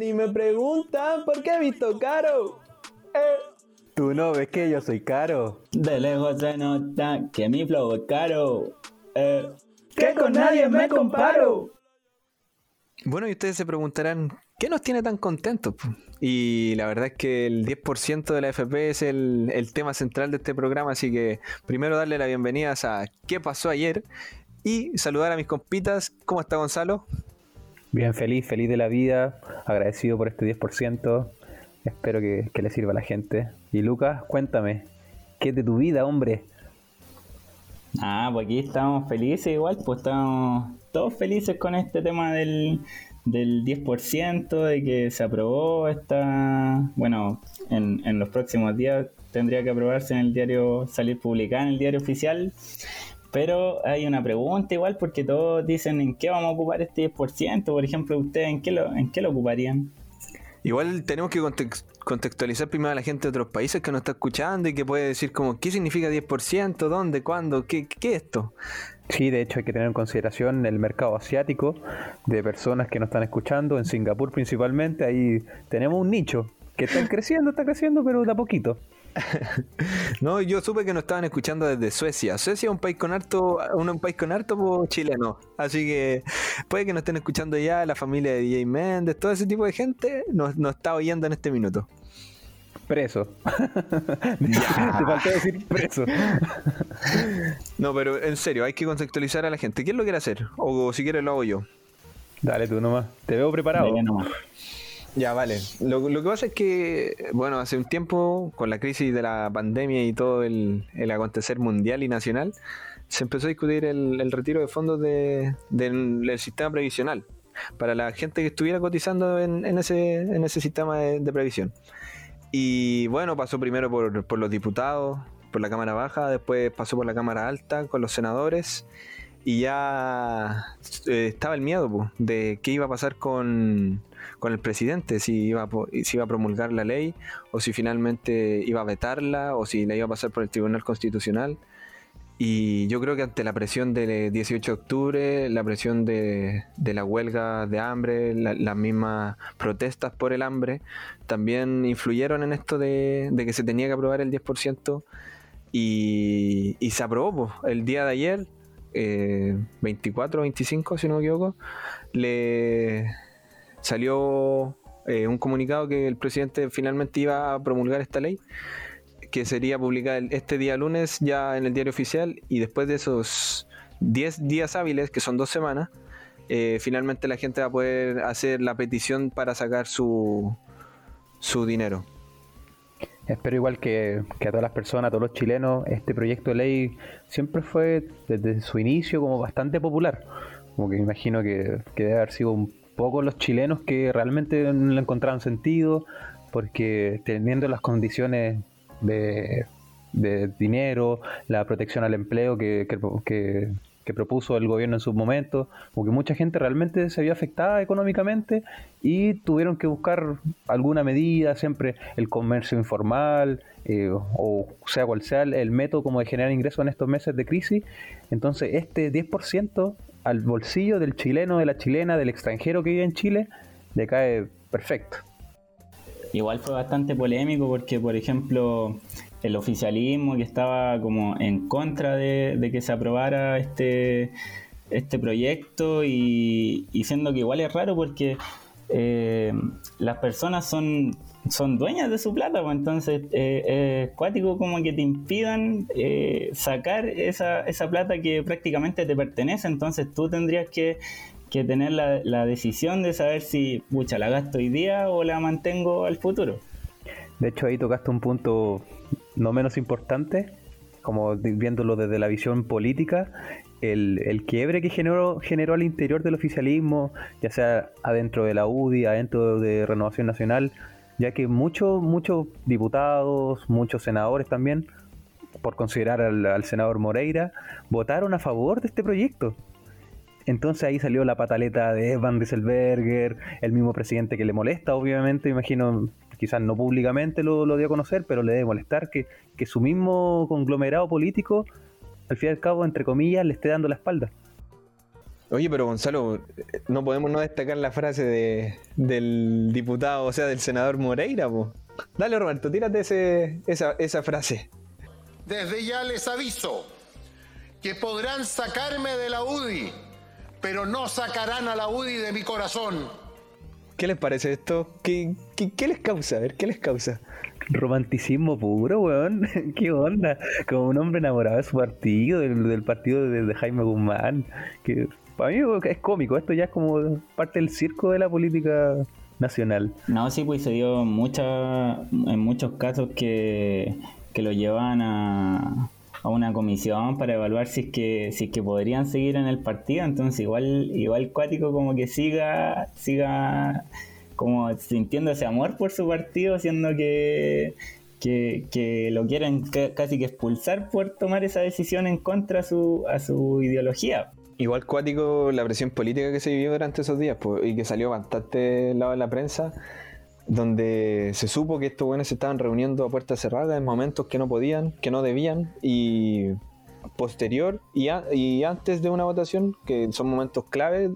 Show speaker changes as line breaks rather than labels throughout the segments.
Y me preguntan por qué he visto caro. Eh.
Tú no ves que yo soy caro.
De lejos se nota que mi flow es caro. Eh.
Que con nadie me comparo.
Bueno, y ustedes se preguntarán, ¿qué nos tiene tan contentos? Y la verdad es que el 10% de la FP es el, el, tema central de este programa, así que primero darle la bienvenida a ¿Qué pasó ayer? Y saludar a mis compitas. ¿Cómo está Gonzalo?
Bien, feliz, feliz de la vida, agradecido por este 10%. Espero que, que le sirva a la gente. Y Lucas, cuéntame, ¿qué es de tu vida, hombre?
Ah, pues aquí estamos felices igual, pues estamos todos felices con este tema del, del 10%, de que se aprobó esta, bueno, en, en los próximos días tendría que aprobarse en el diario, salir publicada en el diario oficial, pero hay una pregunta igual porque todos dicen en qué vamos a ocupar este 10%, por ejemplo, ustedes en qué lo, en qué lo ocuparían.
Igual tenemos que contextualizar primero a la gente de otros países que nos está escuchando y que puede decir como, ¿qué significa 10%? ¿Dónde? ¿Cuándo? ¿Qué, qué es esto?
Sí, de hecho hay que tener en consideración el mercado asiático de personas que nos están escuchando, en Singapur principalmente, ahí tenemos un nicho que está creciendo, está creciendo, pero de a poquito.
no, yo supe que nos estaban escuchando desde Suecia. Suecia es un país con harto, un, país con harto chileno. Así que puede que nos estén escuchando ya la familia de DJ Méndez, todo ese tipo de gente nos, nos está oyendo en este minuto.
Preso. Te faltó decir preso.
no, pero en serio, hay que contextualizar a la gente. ¿Quién lo quiere hacer? O si quiere lo hago yo.
Dale tú nomás. Te veo preparado.
Ya, vale. Lo, que pasa es que, bueno, hace un tiempo, con la crisis de la pandemia y todo el, el acontecer mundial y nacional, se empezó a discutir el, retiro de fondos de, del, sistema previsional para la gente que estuviera cotizando en, ese, en ese sistema de, previsión. Y bueno, pasó primero por, por los diputados, por la Cámara Baja, después pasó por la Cámara Alta con los senadores y ya eh, estaba el miedo de qué iba a pasar con, con el presidente, si iba, a, si iba a promulgar la ley o si finalmente iba a vetarla o si la iba a pasar por el Tribunal Constitucional. Y yo creo que ante la presión del 18 de octubre, la presión de, de la huelga de hambre, la, las mismas protestas por el hambre, también influyeron en esto de, de que se tenía que aprobar el 10%. Y, y se aprobó el día de ayer, eh, 24 25, si no me equivoco, le salió eh, un comunicado que el presidente finalmente iba a promulgar esta ley, que sería publicada este día lunes ya en el diario oficial y después de esos 10 días hábiles, que son dos semanas, eh, finalmente la gente va a poder hacer la petición para sacar su, su dinero.
Espero igual que, que, a todas las personas, a todos los chilenos, este proyecto de ley siempre fue desde su inicio como bastante popular. Como que me imagino que, que debe haber sido un poco los chilenos que realmente no le encontraron sentido, porque teniendo las condiciones de, de dinero, la protección al empleo que, que, que, propuso el gobierno en su momento, porque mucha gente realmente se vio afectada económicamente y tuvieron que buscar alguna medida, siempre el comercio informal, eh, o sea cual sea el método como de generar ingresos en estos meses de crisis. Entonces este 10% al bolsillo del chileno, de la chilena, del extranjero que vive en Chile, le cae perfecto.
Igual fue bastante polémico porque, por ejemplo, el oficialismo que estaba como en contra de, que se aprobara este, este proyecto y, y, siendo que igual es raro porque eh, las personas son son dueñas de su plata, pues entonces eh, es cuático como que te impidan eh, sacar esa, esa plata que prácticamente te pertenece, entonces tú tendrías que, que tener la, la, decisión de saber si, pucha, la gasto hoy día o la mantengo al futuro.
De hecho ahí tocaste un punto no menos importante, como viéndolo desde la visión política, el, el, quiebre que generó, generó al interior del oficialismo, ya sea adentro de la UDI, adentro de Renovación Nacional, ya que muchos muchos diputados, muchos senadores también, por considerar al, al, senador Moreira, votaron a favor de este proyecto. Entonces ahí salió la pataleta de Van Rieselberger, el mismo presidente que le molesta, obviamente, imagino, quizás no públicamente lo, lo dio a conocer, pero le debe molestar que, que su mismo conglomerado político, al fin y al cabo, entre comillas, le esté dando la espalda.
Oye, pero Gonzalo, no podemos no destacar la frase de, del diputado, o sea, del senador Moreira, po. Dale, Roberto, tírate ese, esa, esa frase.
Desde ya les aviso que podrán sacarme de la UDI, pero no sacarán a la UDI de mi corazón.
¿Qué les parece esto? ¿Qué, qué, qué les causa? A ver, ¿qué les causa?
Romanticismo puro, weón. ¿Qué onda? Como un hombre enamorado de su partido, del, del partido de, de Jaime Guzmán. Que para mí es cómico. Esto ya es como parte del circo de la política nacional.
No, sí, pues se dio mucha, en muchos casos que, que lo llevan a, a una comisión para evaluar si es que si es que podrían seguir en el partido entonces igual igual cuático como que siga siga como sintiendo ese amor por su partido siendo que que, que lo quieren ca- casi que expulsar por tomar esa decisión en contra a su, a su ideología.
Igual cuático la presión política que se vivió durante esos días y que salió bastante lado de la prensa, donde se supo que estos buenos se estaban reuniendo a puertas cerradas en momentos que no podían, que no debían y posterior y, a- y antes de una votación, que son momentos clave,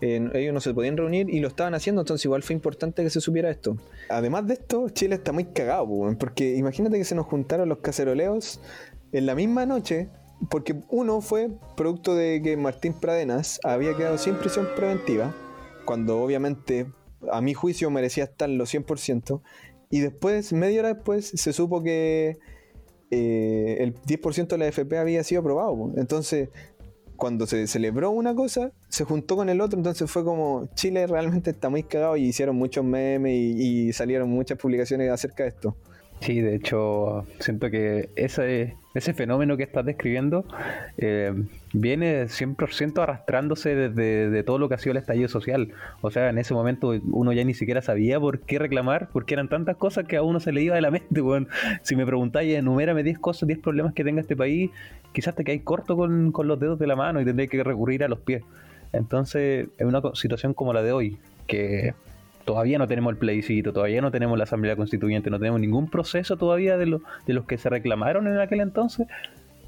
ellos no se podían reunir y lo estaban haciendo, entonces igual fue importante que se supiera esto. Además de esto, Chile está muy cagado, porque imagínate que se nos juntaron los caceroleos en la misma noche, porque uno fue producto de que Martín Pradenas había quedado sin prisión preventiva, cuando obviamente a mi juicio merecía estarlo 100%, y después, media hora después, se supo que eh, el 10% de la FP había sido aprobado. Entonces, cuando se celebró una cosa, se juntó con el otro, entonces fue como Chile realmente está muy cagado y hicieron muchos memes y salieron muchas publicaciones acerca de esto.
Sí, de hecho, siento que ese, ese fenómeno que estás describiendo eh, viene 100% arrastrándose desde de todo lo que ha sido el estallido social. O sea, en ese momento uno ya ni siquiera sabía por qué reclamar, porque eran tantas cosas que a uno se le iba de la mente. weón. Si me preguntáis, enumérame 10 cosas, 10 problemas que tenga este país, quizás te caes corto con, con los dedos de la mano y tendréis que recurrir a los pies. Entonces, en una situación como la de hoy, que todavía no tenemos el plebiscito, todavía no tenemos la Asamblea Constituyente, no tenemos ningún proceso todavía de, lo- de los que se reclamaron en aquel entonces,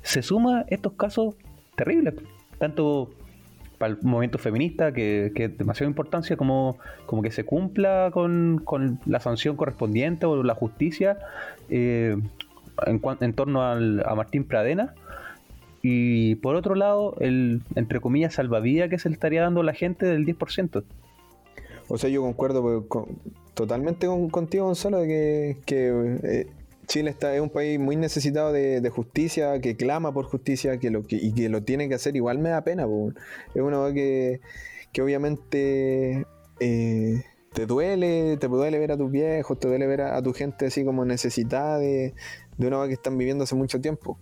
se suma estos casos terribles, tanto para el movimiento feminista, que, que es demasiada importancia, como, que se cumpla con, la sanción correspondiente o la justicia eh, en, en torno al- a Martín Pradena. Y por otro lado, el, entre comillas, salvavidas que se le estaría dando a la gente del 10%.
O sea, yo concuerdo pues, totalmente con- contigo, Gonzalo, de que, eh, Chile está, es un país muy necesitado de, de justicia, que clama por justicia que lo que, y que lo tiene que hacer. Igual me da pena, pues. es una que, que obviamente eh, te duele, te duele ver a tus viejos, te duele ver a, tu gente así como necesitada de, de una que están viviendo hace mucho tiempo.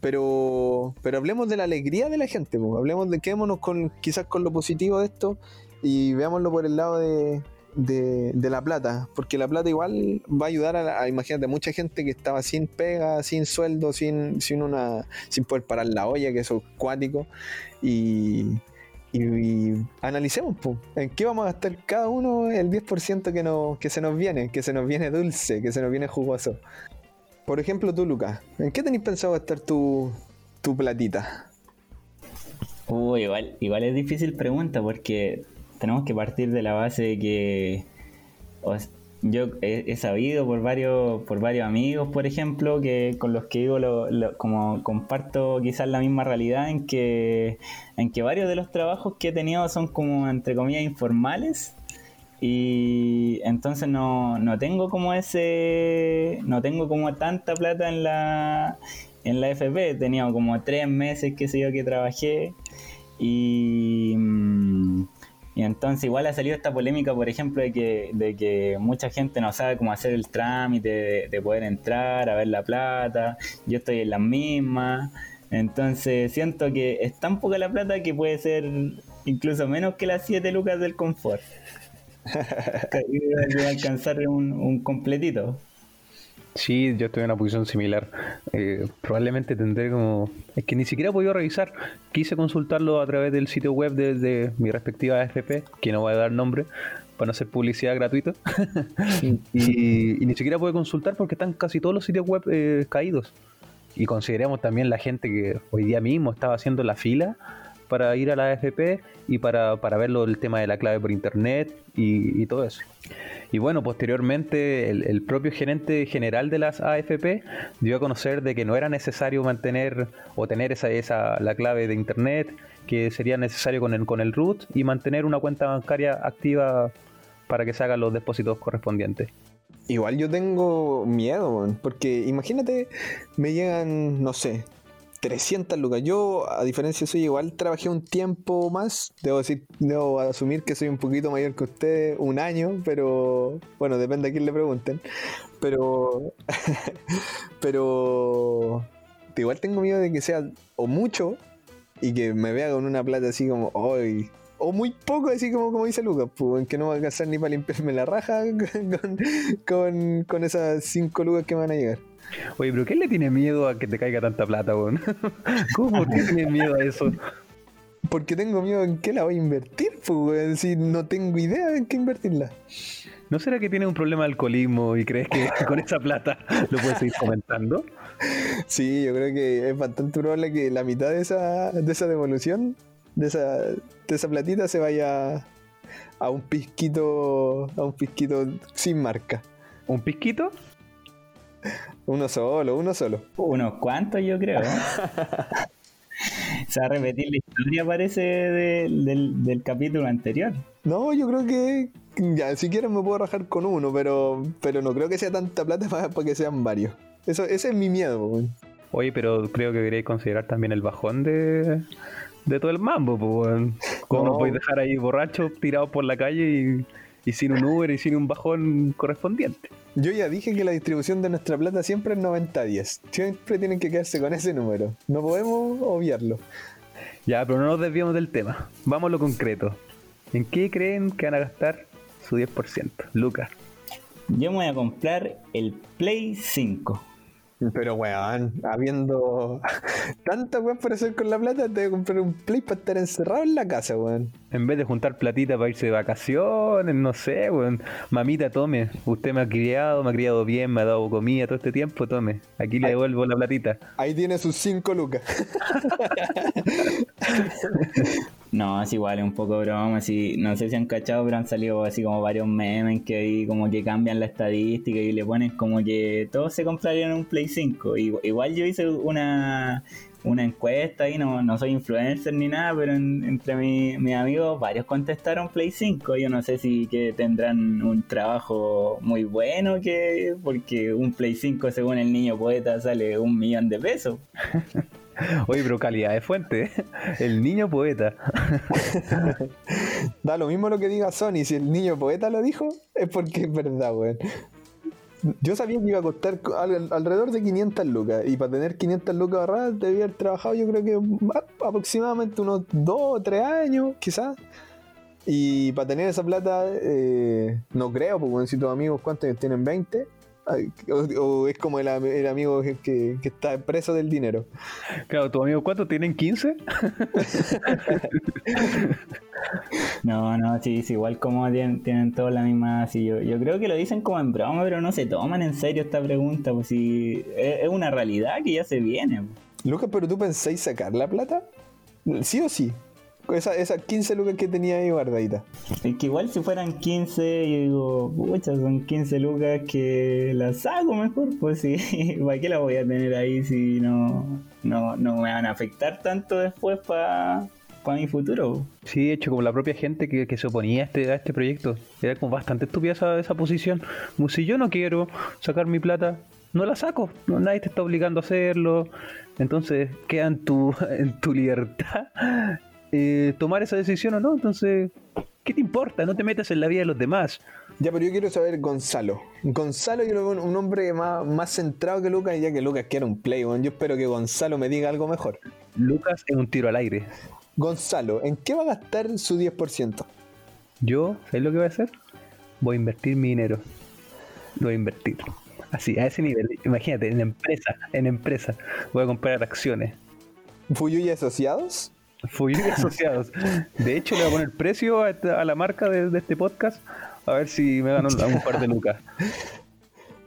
Pero, pero hablemos de la alegría de la gente, pues. hablemos de quedémonos con quizás con lo positivo de esto y veámoslo por el lado de, de, la plata, porque la plata igual va a ayudar a, a, imagínate, mucha gente que estaba sin pega, sin sueldo, sin, sin una sin poder parar la olla, que eso es cuático, y, y, analicemos, po, en qué vamos a gastar cada uno el 10% que, nos, que se nos viene, que se nos viene dulce, que se nos viene jugoso. Por ejemplo, tú, Lucas, ¿en qué tenéis pensado gastar tu, tu platita?
Uh, igual, igual es difícil pregunta porque tenemos que partir de la base de que yo he, sabido por varios por varios amigos, por ejemplo, que con los que digo lo- como comparto quizás la misma realidad en que en que varios de los trabajos que he tenido son como entre comillas informales. Y entonces no, no tengo como ese no tengo como tanta plata en la en la FP tenido como tres meses que sé yo que trabajé. Y, mm, y entonces igual ha salido esta polémica por ejemplo de que, de que mucha gente no sabe cómo hacer el trámite de, de poder entrar a ver la plata. Yo estoy en las mismas entonces siento que es tan poca la plata que puede ser incluso menos que las 7 lucas del confort. Que alcanzar un, un completito.
Sí, yo estoy en una posición similar. Eh, probablemente tendré como... Es que ni siquiera he podido revisar. Quise consultarlo a través del sitio web de, de mi respectiva AFP, que no voy a dar nombre, para no hacer publicidad gratuita. y, y ni siquiera puedo consultar porque están casi todos los sitios web eh, caídos. Y consideremos también la gente que hoy día mismo estaba haciendo la fila para ir a la AFP y para, para verlo el tema de la clave por internet y, todo eso. Y bueno, posteriormente el, el, propio gerente general de las AFP dio a conocer de que no era necesario mantener o tener esa, esa la clave de internet, que sería necesario con el, con el root y mantener una cuenta bancaria activa para que se hagan los depósitos correspondientes.
Igual yo tengo miedo, porque imagínate, me llegan, no sé, 300 lucas. Yo, a diferencia soy igual trabajé un tiempo más. Debo decir, debo asumir que soy un poquito mayor que usted, un año, pero bueno, depende a quién le pregunten. Pero, pero igual tengo miedo de que sea o mucho y que me vea con una plata así como, hoy o muy poco, así como, como dice Lucas, pues, en que no va a alcanzar ni para limpiarme la raja con, con, con esas 5 lucas que me van a llegar.
Oye, pero ¿qué le tiene miedo a que te caiga tanta plata, weón? ¿Cómo tiene miedo a eso?
Porque tengo miedo en qué la voy a invertir, pues, si no tengo idea en qué invertirla.
¿No será que tiene un problema de alcoholismo y crees que con esa plata lo puedes seguir comentando?
Sí, yo creo que es bastante probable que la mitad de esa, de esa devolución de esa, de esa platita se vaya a un pisquito, a un pisquito sin marca.
¿Un pisquito?
Uno solo, uno solo.
Unos cuantos yo creo. Se va a repetir la historia parece de, del, del, capítulo anterior.
No, yo creo que ya si quieres me puedo rajar con uno, pero, pero no creo que sea tanta plata para, para que sean varios. Eso, ese es mi miedo. Wey.
Oye, pero creo que deberíais considerar también el bajón de, de todo el mambo, pues, ¿Cómo no. nos podéis dejar ahí borrachos tirados por la calle y, y, sin un Uber y sin un bajón correspondiente?
Yo ya dije que la distribución de nuestra plata siempre es 90-10. Siempre tienen que quedarse con ese número. No podemos obviarlo.
Ya, pero no nos desviamos del tema. Vamos a lo concreto. ¿En qué creen que van a gastar su 10%? Lucas.
Yo me voy a comprar el Play 5.
Pero weón, habiendo tanta weón por hacer con la plata, te voy a comprar un play para estar encerrado en la casa, weón.
En vez de juntar platita para irse de vacaciones, no sé, weón. Mamita, tome. Usted me ha criado, me ha criado bien, me ha dado comida todo este tiempo, tome. Aquí le devuelvo la platita.
Ahí tiene sus 5 lucas.
No, es igual, es un poco broma. Así, no sé si han cachado, pero han salido así como varios memes que ahí como que cambian la estadística y le ponen como que todos se comprarían un Play 5. Igual yo hice una, una encuesta y no, no soy influencer ni nada, pero en, entre mis mi amigos varios contestaron Play 5. Yo no sé si que tendrán un trabajo muy bueno, que porque un Play 5 según el niño poeta sale un millón de pesos.
Oye, pero calidad de fuente. El niño poeta.
da lo mismo lo que diga Sony. Si el niño poeta lo dijo, es porque es verdad, weón. Yo sabía que iba a costar alrededor de 500 lucas. Y para tener 500 lucas ahorradas, debía haber trabajado, yo creo que aproximadamente unos 2 o 3 años, quizás. Y para tener esa plata, eh, no creo, porque si tus amigos, ¿cuántos tienen? ¿20? O, o, es como el, el amigo que, está preso del dinero.
Claro, ¿tu amigo cuántos tienen? ¿15?
no, no, sí, sí, igual como tienen, tienen todos la misma. Así, yo, yo creo que lo dicen como en broma, pero no se toman en serio esta pregunta, pues si es, es una realidad que ya se viene.
Lucas, pero tú pensáis sacar la plata? ¿Sí o sí? Esas esa 15 lucas que tenía ahí guardadita.
Es que igual si fueran 15, yo digo, pucha, son 15 lucas que las saco mejor, pues sí, ¿para qué las voy a tener ahí si no, no, no me van a afectar tanto después para pa mi futuro?
Sí, de hecho, como la propia gente que, que se oponía a este, a este proyecto, era como bastante estúpida esa, esa posición. Como si yo no quiero sacar mi plata, no la saco, no, nadie te está obligando a hacerlo. Entonces queda en tu, en tu libertad eh, tomar esa decisión o no. Entonces, ¿qué te importa? No te metas en la vida de los demás.
Ya, pero yo quiero saber Gonzalo. Gonzalo, yo lo veo un hombre más, más centrado que Lucas, ya que Lucas quiere un play. Bueno, yo espero que Gonzalo me diga algo mejor.
Lucas es un tiro al aire.
Gonzalo, ¿en qué va a gastar su 10%?
Yo, ¿sabes lo que voy a hacer? Voy a invertir mi dinero. Lo voy a invertir. Así, a ese nivel. Imagínate, en empresa, en empresa. Voy a comprar acciones.
¿Fuyuy Asociados?
Fuyuy Asociados. De hecho, le voy a poner precio a, esta, a la marca de, de, este podcast. A ver si me gano un par de lucas.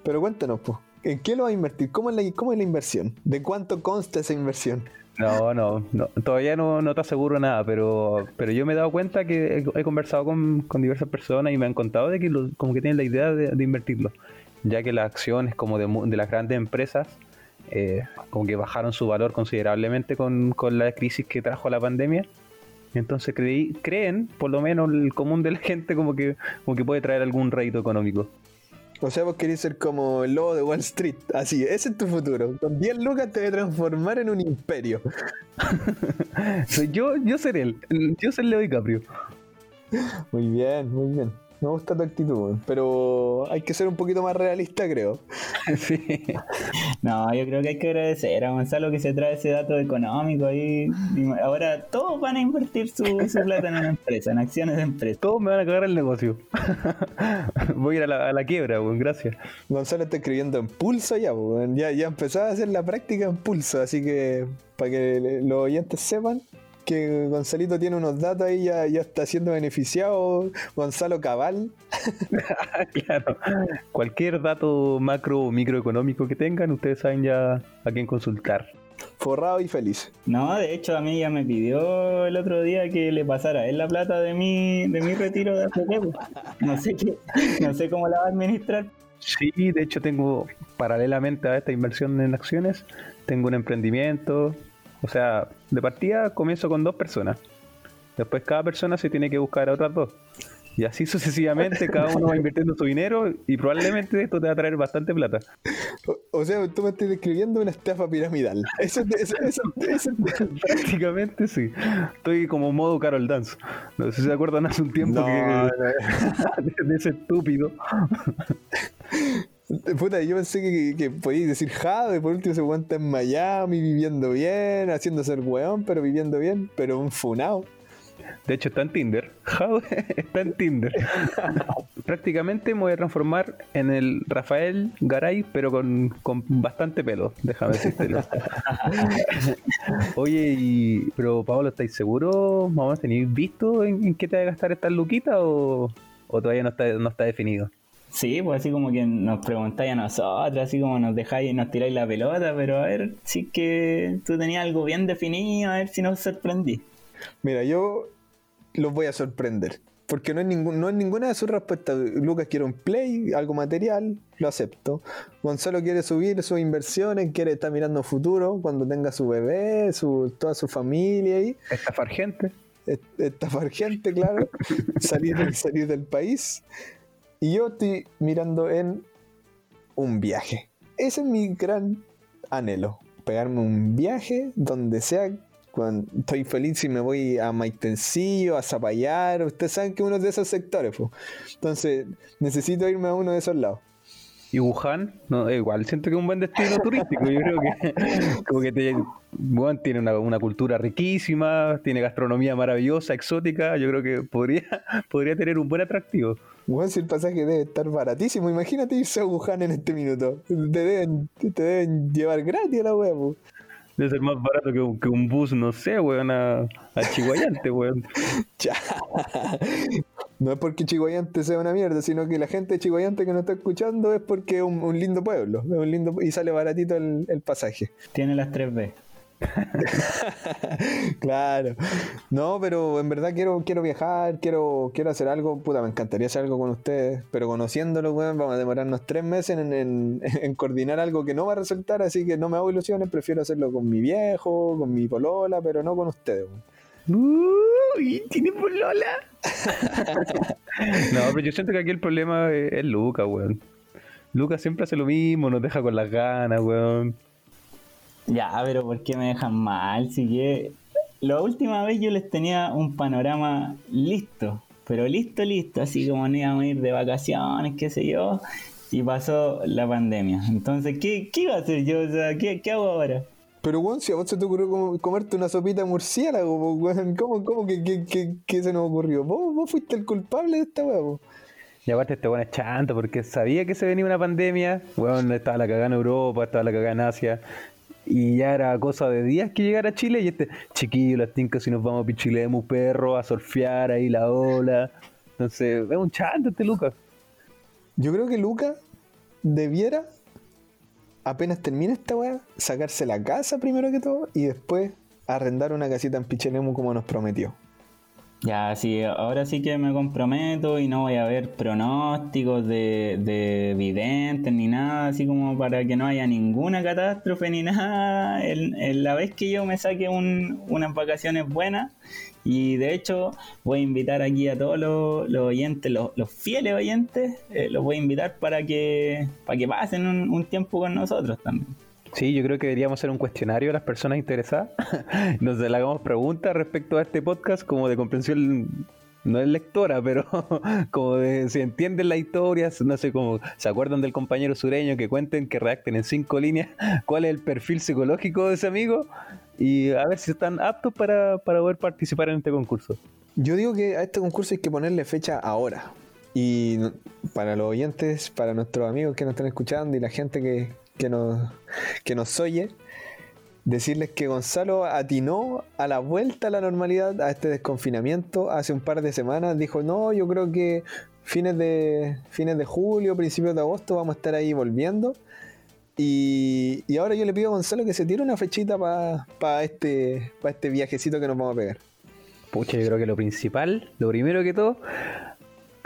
Pero cuéntanos, pues. ¿En qué lo va a invertir? ¿Cómo es, la, ¿Cómo es la inversión? ¿De cuánto consta esa inversión?
No, no, no, todavía no, no te aseguro nada, pero, pero yo me he dado cuenta que he, he conversado con, con diversas personas y me han contado de que lo- como que tienen la idea de, de invertirlo, ya que las acciones como de, de las grandes empresas eh, como que bajaron su valor considerablemente con, con la crisis que trajo la pandemia. Entonces creí, creen, por lo menos el común de la gente, como que, como que puede traer algún rédito económico.
O sea, vos querés ser como el lobo de Wall Street. Así, ese es tu futuro. Con 10 lucas te voy a transformar en un imperio.
Yo, yo seré él, yo soy Leo DiCaprio.
Muy bien, muy bien. Me gusta tu actitud, pero hay que ser un poquito más realista, creo.
sí.
No, yo creo que hay que agradecer a Gonzalo que se trae ese dato económico ahí. Ahora todos van a invertir su, su plata en una empresa, en acciones de empresa.
Todos me van a cagar el negocio. Voy a ir a la, a la quiebra, weón, gracias.
Gonzalo está escribiendo en pulso ya, pues, weón. ya, ya empezaba a hacer la práctica en pulso, así que para que los oyentes sepan que Gonzalito tiene unos datos ahí, ya, ya está siendo beneficiado. Gonzalo Cabal,
claro. Cualquier dato macro o microeconómico que tengan, ustedes saben ya a quién consultar.
forrado y feliz.
No, de hecho a mí ya me pidió el otro día que le pasara a él la plata de mi, de mi retiro de AFP. pues. No sé qué, no sé cómo la va a administrar.
Sí, de hecho tengo, paralelamente a esta inversión en acciones, tengo un emprendimiento. O sea, de partida comienzo con dos personas. Después cada persona se tiene que buscar a otras dos. Y así sucesivamente cada uno va invirtiendo su dinero y probablemente esto te va a traer bastante plata.
O, o sea, tú me estás describiendo una estafa piramidal. Eso, eso, eso,
Prácticamente sí. Estoy como modo Carol Dance. No sé si se acuerdan hace un tiempo
No,
que de ese estúpido.
Puta, yo pensé que, que podíais decir Jado y por último se aguanta en Miami viviendo bien, haciendo ser weón, pero viviendo bien, pero un funao.
De hecho, está en Tinder. Jao está en Tinder. Prácticamente me voy a transformar en el Rafael Garay, pero con, con bastante pelo. Déjame decírtelo. Oye, y, pero Pablo, ¿estáis seguros? ¿Más o menos tenéis visto en, en qué te va a gastar estas luquitas o, o todavía no está, no está definido?
Sí, pues así como que nos preguntáis a nosotros, así como nos dejáis y nos tiráis la pelota, pero a ver si es que tú tenías algo bien definido, a ver si nos sorprendí.
Mira, yo los voy a sorprender. Porque no es, ningún, no es ninguna de sus respuestas. Lucas quiere un play, algo material, lo acepto. Gonzalo quiere subir sus inversiones, quiere estar mirando futuro cuando tenga su bebé, su, toda su familia ahí.
Estafar gente.
est- estafar gente, claro, salir, salir del país. Y yo estoy mirando en un viaje. Ese es mi gran anhelo. Pegarme un viaje donde sea. Cuando estoy feliz si me voy a Maitencillo, a Zapallar. Ustedes saben que uno de esos sectores. po. Entonces necesito irme a uno de esos lados.
Y Wuhan, no, igual siento que es un buen destino turístico. Yo creo que, como que te- tiene una, una cultura riquísima, tiene gastronomía maravillosa, exótica. Yo creo que podría, podría tener un buen atractivo.
Bueno, si el pasaje debe estar baratísimo, imagínate irse a Wuhan en este minuto. Te deben, te deben llevar gratis a la wea, po.
Debe ser más barato que, un- que un bus, no sé, weón, a, a Chihuayante, weón.
Ya. No es porque Chihuayante sea una mierda, sino que la gente de Chihuayante que nos está escuchando es porque es un, un lindo pueblo, es un lindo y sale baratito el, el pasaje.
Tiene las 3B.
Claro. No, pero en verdad quiero, quiero viajar, quiero, quiero hacer algo. Puta, me encantaría hacer algo con ustedes, pero conociéndolo, weón, vamos a demorarnos tres meses en, en- en coordinar algo que no va a resultar, así que no me hago ilusiones, prefiero hacerlo con mi viejo, con mi polola, pero no con ustedes, weón.
Uy, ¿tiene polola? no, pero yo siento que aquí el problema es, es Lucas, weón. Lucas siempre hace lo mismo, nos deja con las ganas, weón.
Ya, pero ¿por qué me dejan mal? Si que la última vez yo les tenía un panorama listo, pero listo, listo, así como no íbamos a ir de vacaciones, qué sé yo, y pasó la pandemia. Entonces, ¿qué, qué iba a hacer yo? O sea, ¿qué, qué hago ahora?
Pero, weón, si a vos se te ocurrió como- comerte una sopita murciélago, weón, ¿cómo, cómo que, que, que- que se nos ocurrió? ¿Vos, vos fuiste el culpable de esta po.
Y aparte este weón es chanto porque sabía que se venía una pandemia, weón, estaba la cagada en Europa, estaba la cagada en Asia, y ya era cosa de días que llegara a Chile y este, chiquillo, las tincas si nos vamos a Pichilemu, perro, a surfear ahí la ola. Entonces, es un chanto este Lucas.
Yo creo que Luca debiera, apenas termine esta weá, sacarse la casa primero que todo y después arrendar una casita en Pichelemu como nos prometió.
Ya, sí, ahora sí que me comprometo y no voy a ver pronósticos de, de videntes ni nada, así como para que no haya ninguna catástrofe ni nada. En, la vez que yo me saque un, unas vacaciones buenas, y de hecho voy a invitar aquí a todos los, oyentes, los, fieles oyentes, eh, los voy a invitar para que, para que pasen un tiempo con nosotros también.
Sí, yo creo que deberíamos hacer un cuestionario a las personas interesadas. Nos le hagamos preguntas respecto a este podcast como de comprensión no es lectora, pero como de si entienden la historia, no sé cómo, se acuerdan del compañero sureño que cuenten, que redacten en cinco líneas cuál es el perfil psicológico de ese amigo y a ver si están aptos para, para poder participar en este concurso.
Yo digo que a este concurso hay que ponerle fecha ahora. Y para los oyentes, para nuestros amigos que nos están escuchando y la gente que, que nos, que nos oye, decirles que Gonzalo atinó a la vuelta a la normalidad, a este desconfinamiento, hace un par de semanas. Dijo, no, yo creo que fines de, fines de julio, principios de agosto vamos a estar ahí volviendo. Y, ahora yo le pido a Gonzalo que se tire una fechita para este, este viajecito que nos vamos a pegar.
Pucha, yo creo que lo principal, lo primero que todo,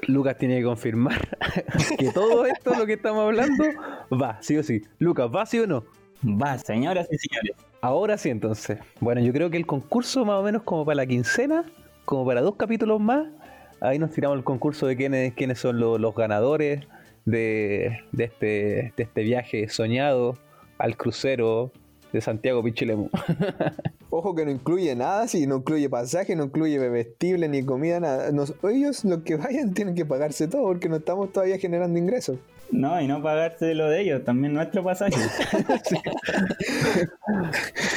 Lucas tiene que confirmar que todo esto, lo que estamos hablando, va, sí o sí. Lucas, ¿va sí o no?
Va, señoras y señores.
Ahora sí, entonces. Bueno, yo creo que el concurso, más o menos como para la quincena, como para dos capítulos más, ahí nos tiramos el concurso de quiénes, quiénes son los, ganadores de, de, este, de este viaje soñado al crucero de Santiago Pichilemu.
Ojo que no incluye nada, si no incluye pasaje, no incluye bebestible ni comida, nada. ellos los que vayan tienen que pagarse todo porque no estamos todavía generando ingresos.
No, y no pagarse lo de ellos, también nuestro pasaje.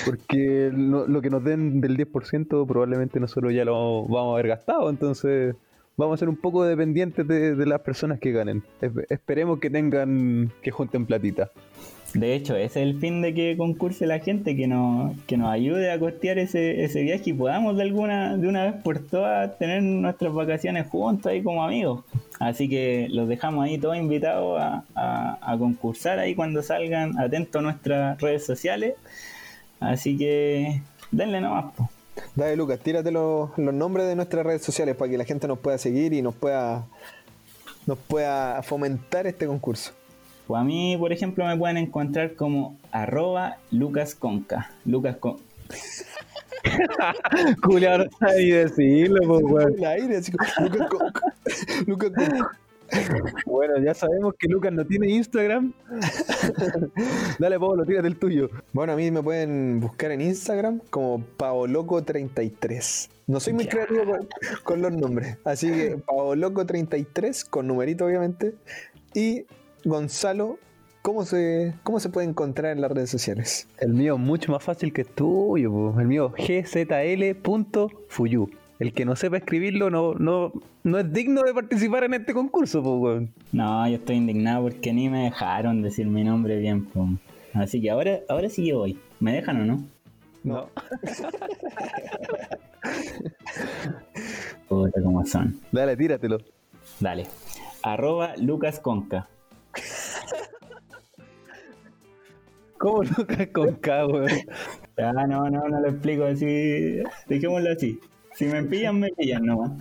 Porque lo, que nos den del 10% probablemente nosotros ya lo vamos a haber gastado, entonces vamos a ser un poco dependientes de, de las personas que ganen. esperemos que tengan, que junten platita.
De hecho, ese es el fin de que concurse la gente, que nos, que nos ayude a costear ese, ese viaje y podamos de alguna, de una vez por todas tener nuestras vacaciones juntos ahí como amigos. Así que los dejamos ahí todos invitados a, a, concursar ahí cuando salgan, atentos a nuestras redes sociales. Así que denle nomás.
Dale Lucas, tírate los, los nombres de nuestras redes sociales para que la gente nos pueda seguir y nos pueda, nos pueda fomentar este concurso.
Pues a mí, por ejemplo, me pueden encontrar como arroba lucasconca. Lucas con...
Culear, ahí decirlo, pues,
Lucas Conca.
Bueno, ya sabemos que Lucas no tiene Instagram. Dale, Pablo, tírate el tuyo.
Bueno, a mí me pueden buscar en Instagram como Paoloco33. No soy muy creativo con, con, los nombres. Así que Paoloco33, con numerito obviamente. Y Gonzalo, ¿cómo se, ¿cómo se puede encontrar en las redes sociales?
El mío mucho más fácil que el tuyo, el mío gzl.fuyu. El que no sepa escribirlo no, no, no es digno de participar en este concurso, pues,
No, yo estoy indignado porque ni me dejaron decir mi nombre bien, pues. Así que ahora, ahora sí que voy. ¿Me dejan o no?
No.
Puta, como son.
Dale, tíratelo.
Dale. Arroba Lucas Conca.
¿Cómo Lucas con K, weón?
Ah, no, no, no lo explico así. Dejémoslo así. Si me pillan, me pillan nomás.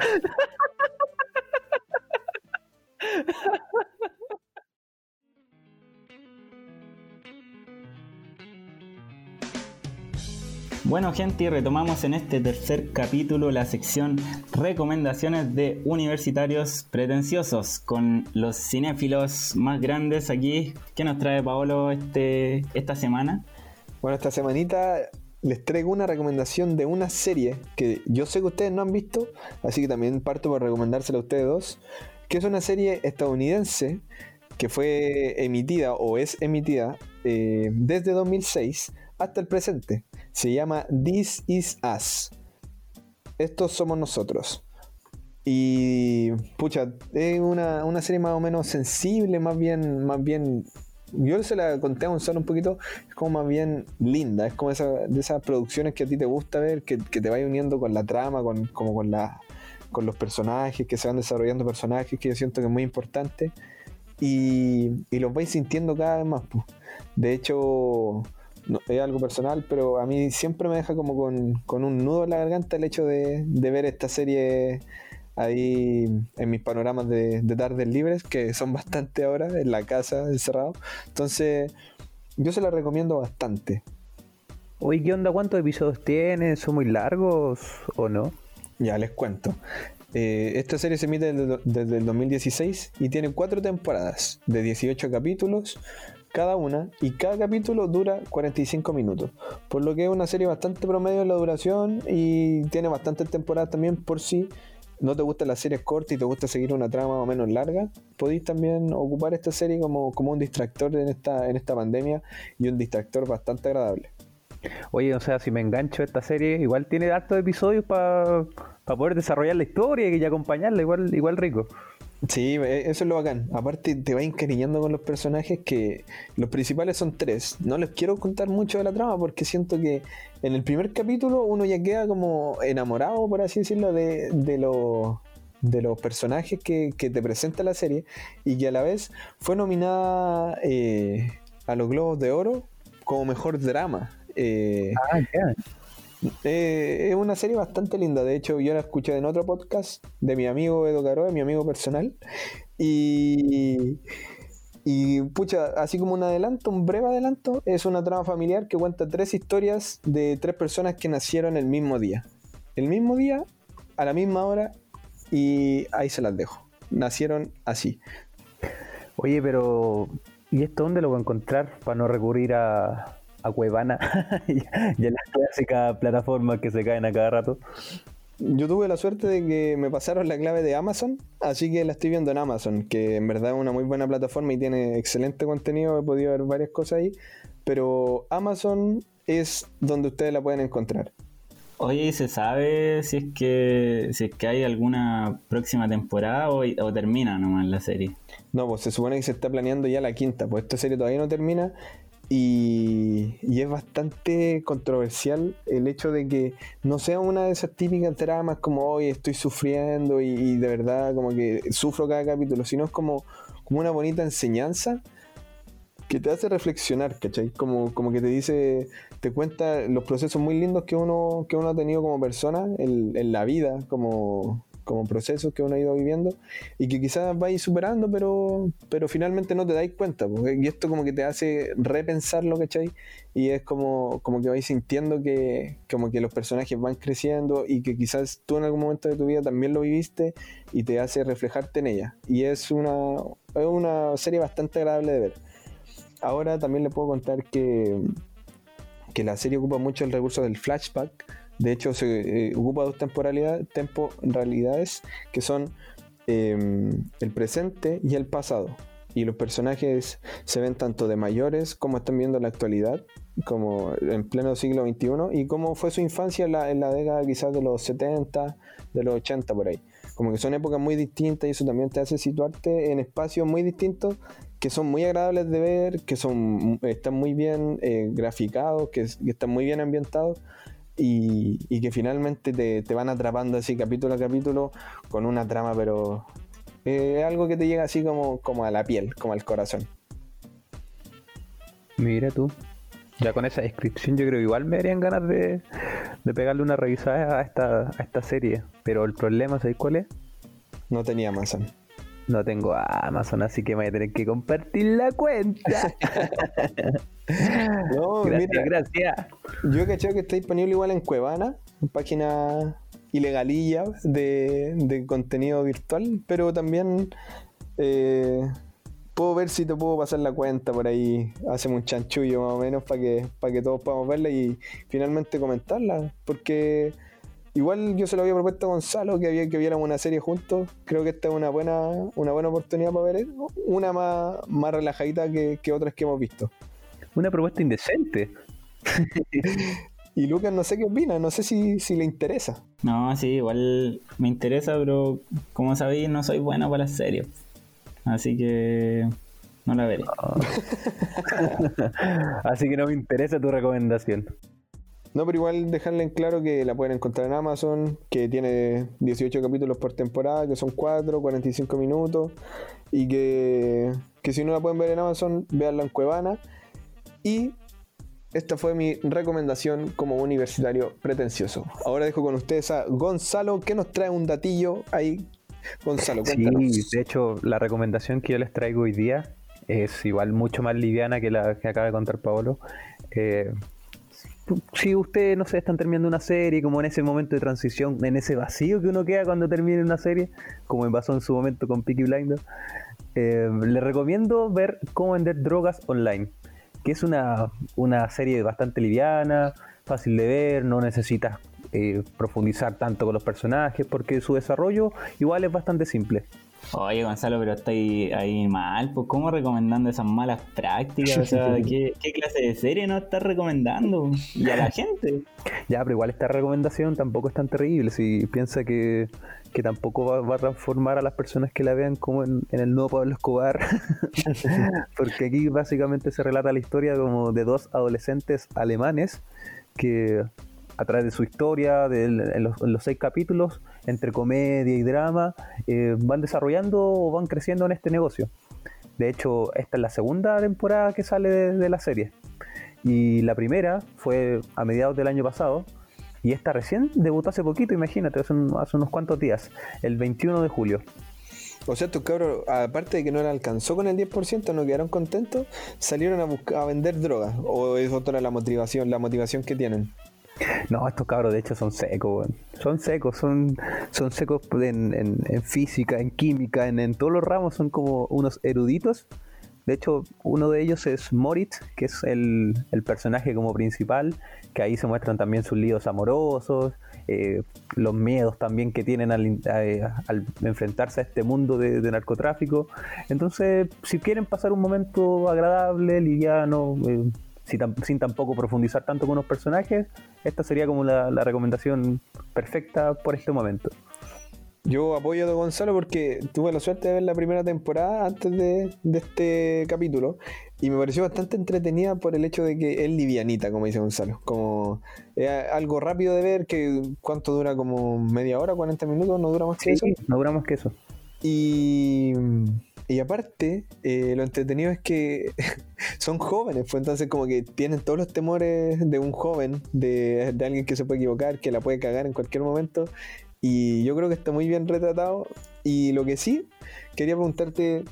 Bueno gente, y retomamos en este tercer capítulo la sección recomendaciones de universitarios pretenciosos con los cinéfilos más grandes aquí. ¿Qué nos trae Paolo este, esta semana?
Bueno, esta semanita les traigo una recomendación de una serie que yo sé que ustedes no han visto, así que también parto por recomendársela a ustedes dos, que es una serie estadounidense que fue emitida o es emitida eh, desde 2006 hasta el presente. Se llama This Is Us. Estos somos nosotros. Y pucha, es una, serie más o menos sensible, más bien, más bien. Yo se la conté a Gonzalo un poquito, es como más bien linda, es como esa, de esas producciones que a ti te gusta ver, que, te vaya uniendo con la trama, con, como con la, con los personajes, que se van desarrollando personajes, que yo siento que es muy importante. Y, y los vais sintiendo cada vez más. De hecho, no, es algo personal, pero a mí siempre me deja como con, con un nudo en la garganta el hecho de, de ver esta serie ahí en mis panoramas de, de tardes libres, que son bastante ahora, en la casa, encerrado. Entonces, yo se la recomiendo bastante.
Oye, ¿qué onda? ¿Cuántos episodios tiene? ¿Son muy largos o no?
Ya les cuento. Eh, esta serie se emite desde, desde el 2016 y tiene cuatro temporadas de 18 capítulos cada una y cada capítulo dura 45 minutos. Por lo que es una serie bastante promedio en la duración y tiene bastantes temporadas también por si no te gustan las series cortas y te gusta seguir una trama más o menos larga, podéis también ocupar esta serie como, como un distractor en esta, en esta pandemia y un distractor bastante agradable.
Oye, o sea, si me engancho esta serie, igual tiene hartos episodios para poder desarrollar la historia y acompañarla, igual, igual rico.
Sí, e- eso es lo bacán. Aparte, te vas encariñando con los personajes que los principales son tres. No les quiero contar mucho de la trama porque siento que en el primer capítulo uno ya queda como enamorado, por así decirlo, de, de, los- de los personajes que, que te presenta la serie y que a la vez fue nominada eh, a los Globos de Oro como mejor drama. Eh,
Ah, ya.
Eh, es una serie bastante linda. De hecho, yo la escuché en otro podcast de mi amigo Edo Caro, mi amigo personal. Y, y pucha, así como un adelanto, un breve adelanto, es una trama familiar que cuenta tres historias de tres personas que nacieron el mismo día. El mismo día, a la misma hora, y ahí se las dejo. Nacieron así.
Oye, pero ¿y esto dónde lo voy a encontrar para no recurrir a, a Cuevana y a las clásicas plataformas que se caen a cada rato?
Yo tuve la suerte de que me pasaron la clave de Amazon, así que la estoy viendo en Amazon, que en verdad es una muy buena plataforma y tiene excelente contenido, he podido ver varias cosas ahí, pero Amazon es donde ustedes la pueden encontrar.
Oye, ¿y ¿se sabe si es que si es que hay alguna próxima temporada o, o termina nomás la serie?
No, pues se supone que se está planeando ya la quinta, pues esta serie todavía no termina y, y es bastante controversial el hecho de que no sea una de esas típicas tramas como hoy estoy sufriendo y, de verdad como que sufro cada capítulo, sino es como, como una bonita enseñanza que te hace reflexionar, ¿cachai? Como, como que te dice, te cuenta los procesos muy lindos que uno, que uno ha tenido como persona en la vida, como, como procesos que uno ha ido viviendo y que quizás vais superando, pero, pero finalmente no te dais cuenta. porque- y esto como que te hace repensarlo, ¿cachai? Y es como, como que vais sintiendo que, como que los personajes van creciendo y que quizás tú en algún momento de tu vida también lo viviste y te hace reflejarte en ella. Y es una, es una serie bastante agradable de ver. Ahora también le puedo contar que, que la serie ocupa mucho el recurso del flashback. De hecho, se eh, ocupa dos temporalidades, temporalidades que son eh, el presente y el pasado. Y los personajes se ven tanto de mayores como están viendo la actualidad, como en pleno siglo XXI, y cómo fue su infancia en la, década quizás de los 70, de los 80 por ahí. Como que son épocas muy distintas y eso también te hace situarte en espacios muy distintos que son muy agradables de ver, que son están muy bien eh, graficados, que están muy bien ambientados y, y que finalmente te, te van atrapando así capítulo a capítulo con una trama, pero eh, algo que te llega así como, como a la piel, como al corazón.
Mira tú. Ya con esa descripción yo creo que igual me darían ganas de, de pegarle una revisada a esta, a esta serie. Pero el problema, ¿sabéis cuál es?
No tenía Amazon.
No tengo Amazon, así que me voy a tener que compartir la cuenta.
No,
gracias,
mira,
gracias.
yo caché que está disponible igual en Cuevana, página ilegalilla de, de contenido virtual, pero también eh, puedo ver si te puedo pasar la cuenta por ahí. Hacemos un chanchullo más o menos para que, para que todos podamos verla y finalmente comentarla. Porque igual yo se lo había propuesto a Gonzalo que había que viéramos una serie juntos. Creo que esta es una buena, una buena oportunidad para ver una más, más relajadita que, que otras que hemos visto.
Una propuesta indecente.
Y Lucas no sé qué opina, no sé si, si le interesa.
No, sí, igual me interesa, pero como sabéis, no soy bueno para las series. Así que no la veré.
Así que no me interesa tu recomendación.
No, pero igual dejarle en claro que la pueden encontrar en Amazon, que tiene 18 capítulos por temporada, que son 4, 45 minutos, y que, que si no la pueden ver en Amazon, véanla en Cuevana. Y esta fue mi recomendación como universitario pretencioso. Ahora dejo con ustedes a Gonzalo, que nos trae un datillo ahí. Gonzalo, cuéntanos.
Sí, de hecho, la recomendación que yo les traigo hoy día es igual mucho más liviana que la que acaba de contar Paolo. Eh, si ustedes, no sé, están terminando una serie, como en ese momento de transición, en ese vacío que uno queda cuando termina una serie, como me pasó en su momento con Peaky Blinders, eh, les recomiendo ver cómo vender drogas online, que es una, una serie bastante liviana, fácil de ver, no necesitas eh, profundizar tanto con los personajes, porque su desarrollo igual es bastante simple.
Oye, Gonzalo, pero está ahí, mal, pues ¿cómo recomendando esas malas prácticas? O sea, ¿qué, clase de serie no estás recomendando? Y a la gente.
Ya, pero igual esta recomendación tampoco es tan terrible. Si piensa que, tampoco va, a transformar a las personas que la vean como en, el nuevo Pablo Escobar. Porque aquí básicamente se relata la historia como de dos adolescentes alemanes que a través de su historia, de, en, los, seis capítulos, entre comedia y drama, eh, van desarrollando o van creciendo en este negocio. De hecho, esta es la segunda temporada que sale de, la serie. Y la primera fue a mediados del año pasado. Y esta recién debutó hace poquito, imagínate, hace, unos cuantos días, el 21 de julio.
O sea, tus cabros, aparte de que no le alcanzó con el 10%, no quedaron contentos, salieron a, buscar, a vender drogas. ¿O es otra la motivación, la motivación que tienen?
No, estos cabros de hecho son secos, son secos, son, son secos en, física, en química, en, todos los ramos, son como unos eruditos. De hecho, uno de ellos es Moritz, que es el, personaje como principal, que ahí se muestran también sus líos amorosos, eh, los miedos también que tienen al, enfrentarse a este mundo de, narcotráfico. Entonces, si quieren pasar un momento agradable, liviano, eh, sin, tampoco profundizar tanto con los personajes, esta sería como la, recomendación perfecta por este momento.
Yo apoyo a Gonzalo porque tuve la suerte de ver la primera temporada antes de, este capítulo y me pareció bastante entretenida por el hecho de que es livianita, como dice Gonzalo. Como es algo rápido de ver, que cuánto dura, como media hora, 40 minutos, no dura más que eso.
No dura más que eso.
Y y aparte, eh, lo entretenido es que son jóvenes, pues entonces como que tienen todos los temores de un joven, de, alguien que se puede equivocar, que la puede cagar en cualquier momento. Y yo creo que está muy bien retratado. Y lo que sí, quería preguntarte,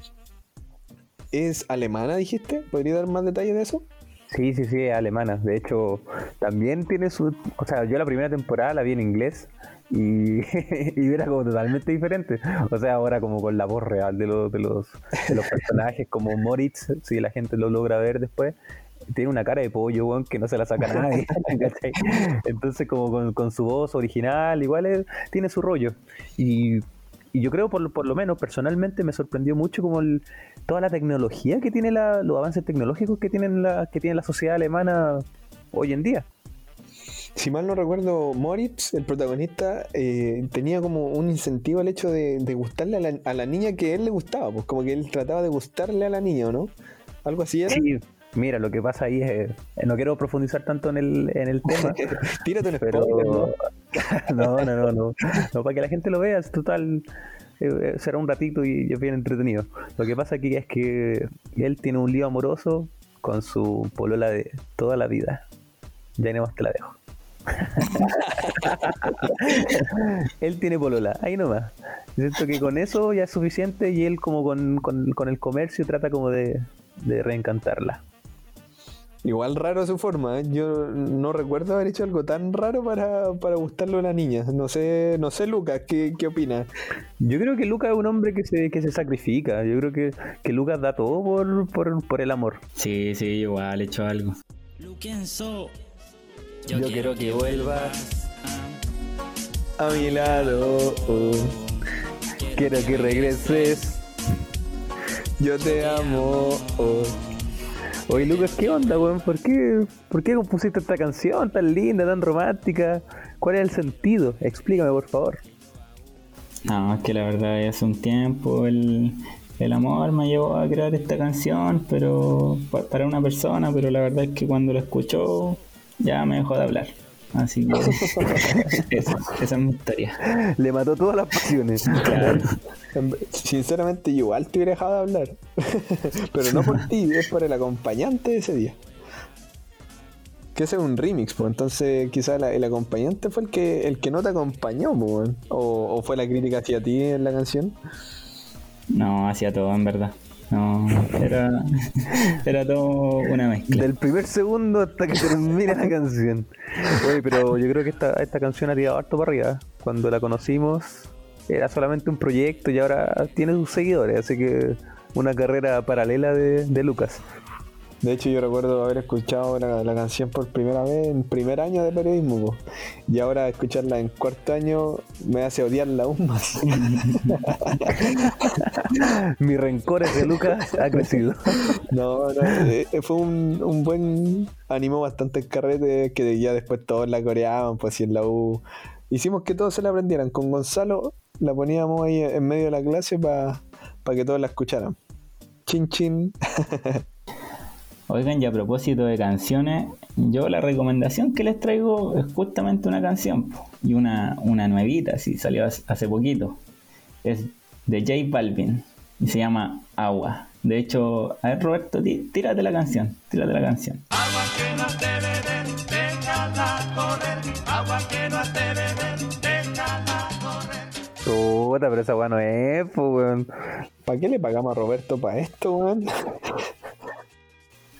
¿es alemana, dijiste? ¿Podría dar más detalles de eso?
Sí, sí, sí, es alemana. De hecho, también tiene su... O sea, yo la primera temporada la vi en inglés y, y, era como totalmente diferente. O sea, ahora como con la voz real de, los de, los, de los personajes, como Moritz, si la gente lo logra ver después, tiene una cara de pollo, que no se la saca nadie. Entonces, como con, con, su voz original, igual tiene su rollo. Y, y yo creo, por, por, lo menos, personalmente me sorprendió mucho como toda la tecnología que tiene, la, los avances tecnológicos que, tienen la, que tiene la sociedad alemana hoy en día
si mal no recuerdo, Moritz, el protagonista, eh, tenía como un incentivo al hecho de, gustarle a la, niña que él le gustaba, pues como que él trataba de gustarle a la niña, ¿no? Algo así era.
Sí, mira, lo que pasa ahí es, eh, no quiero profundizar tanto en el, en el tema.
Tírate un
pero... ¿no? no, no, no, no, para que la gente lo vea, es total, eh, será un ratito y es bien entretenido. Lo que pasa aquí es que él tiene un lío amoroso con su polola de toda la vida. Ya no más te la dejo. Él tiene polola, ahí nomás. Siento que con eso ya es suficiente y él como con, el comercio trata como de, reencantarla.
Igual raro su forma, ¿eh? yo no recuerdo haber hecho algo tan raro para, para gustarlo a la niña. No sé, no sé Lucas, ¿qué, qué opina?
Yo creo que Lucas es un hombre que se, que se sacrifica, yo creo que, que Lucas da todo por, por, por el amor.
Sí, sí, igual he hecho algo.
Yo, quiero, que, vuelvas a mi lado. Quiero que regreses. Yo te amo.
Oye, Lucas, ¿qué onda, weón? ¿Por qué, ¿Por qué compusiste esta canción tan linda, tan romántica? ¿Cuál es el sentido? Explícame, por favor.
No, es que la verdad hace un tiempo el, el amor me llevó a crear esta canción, pero para una persona, pero la verdad es que cuando la escuchó ya me dejó de hablar. Así que esa, es mi historia.
Le mató todas las pasiones.
Sinceramente, igual te hubiera dejado de hablar. Pero no por ti, es por el acompañante de ese día. que ese es un remix, pues entonces quizás el acompañante fue el que el que no te acompañó, pues, o, o fue la crítica hacia ti en la canción.
No, hacía todo en verdad. No, era, era todo una mezcla.
Del primer segundo hasta que termina la canción. Oye, pero yo creo que esta, esta canción ha tirado harto para arriba. Cuando la conocimos era solamente un proyecto y ahora tiene sus seguidores, así que una carrera paralela de, de Lucas.
De hecho, yo recuerdo haber escuchado la, canción por primera vez en primer año de periodismo. Y ahora escucharla en cuarto año me hace odiarla aún más.
Mi rencor de Lucas ha crecido.
No, no, eh, eh, fue un, un, buen. Animó bastante el carrete que ya después todos la coreaban, pues si en la U. Hicimos que todos se la aprendieran. Con Gonzalo la poníamos ahí en medio de la clase para que todos la escucharan. Chin chin.
Oigan, y a propósito de canciones, yo la recomendación que les traigo es justamente una canción y una, una nuevita, si salió hace poquito. Es de J Balvin y se llama Agua. De hecho, a ver Roberto, tírate la canción, tírate la canción. Agua que no te beben, déjala correr, agua que no te beben, déjala correr. Puta, pero esa agua no es, pues, weón.
¿Para qué le pagamos a Roberto para esto, weón?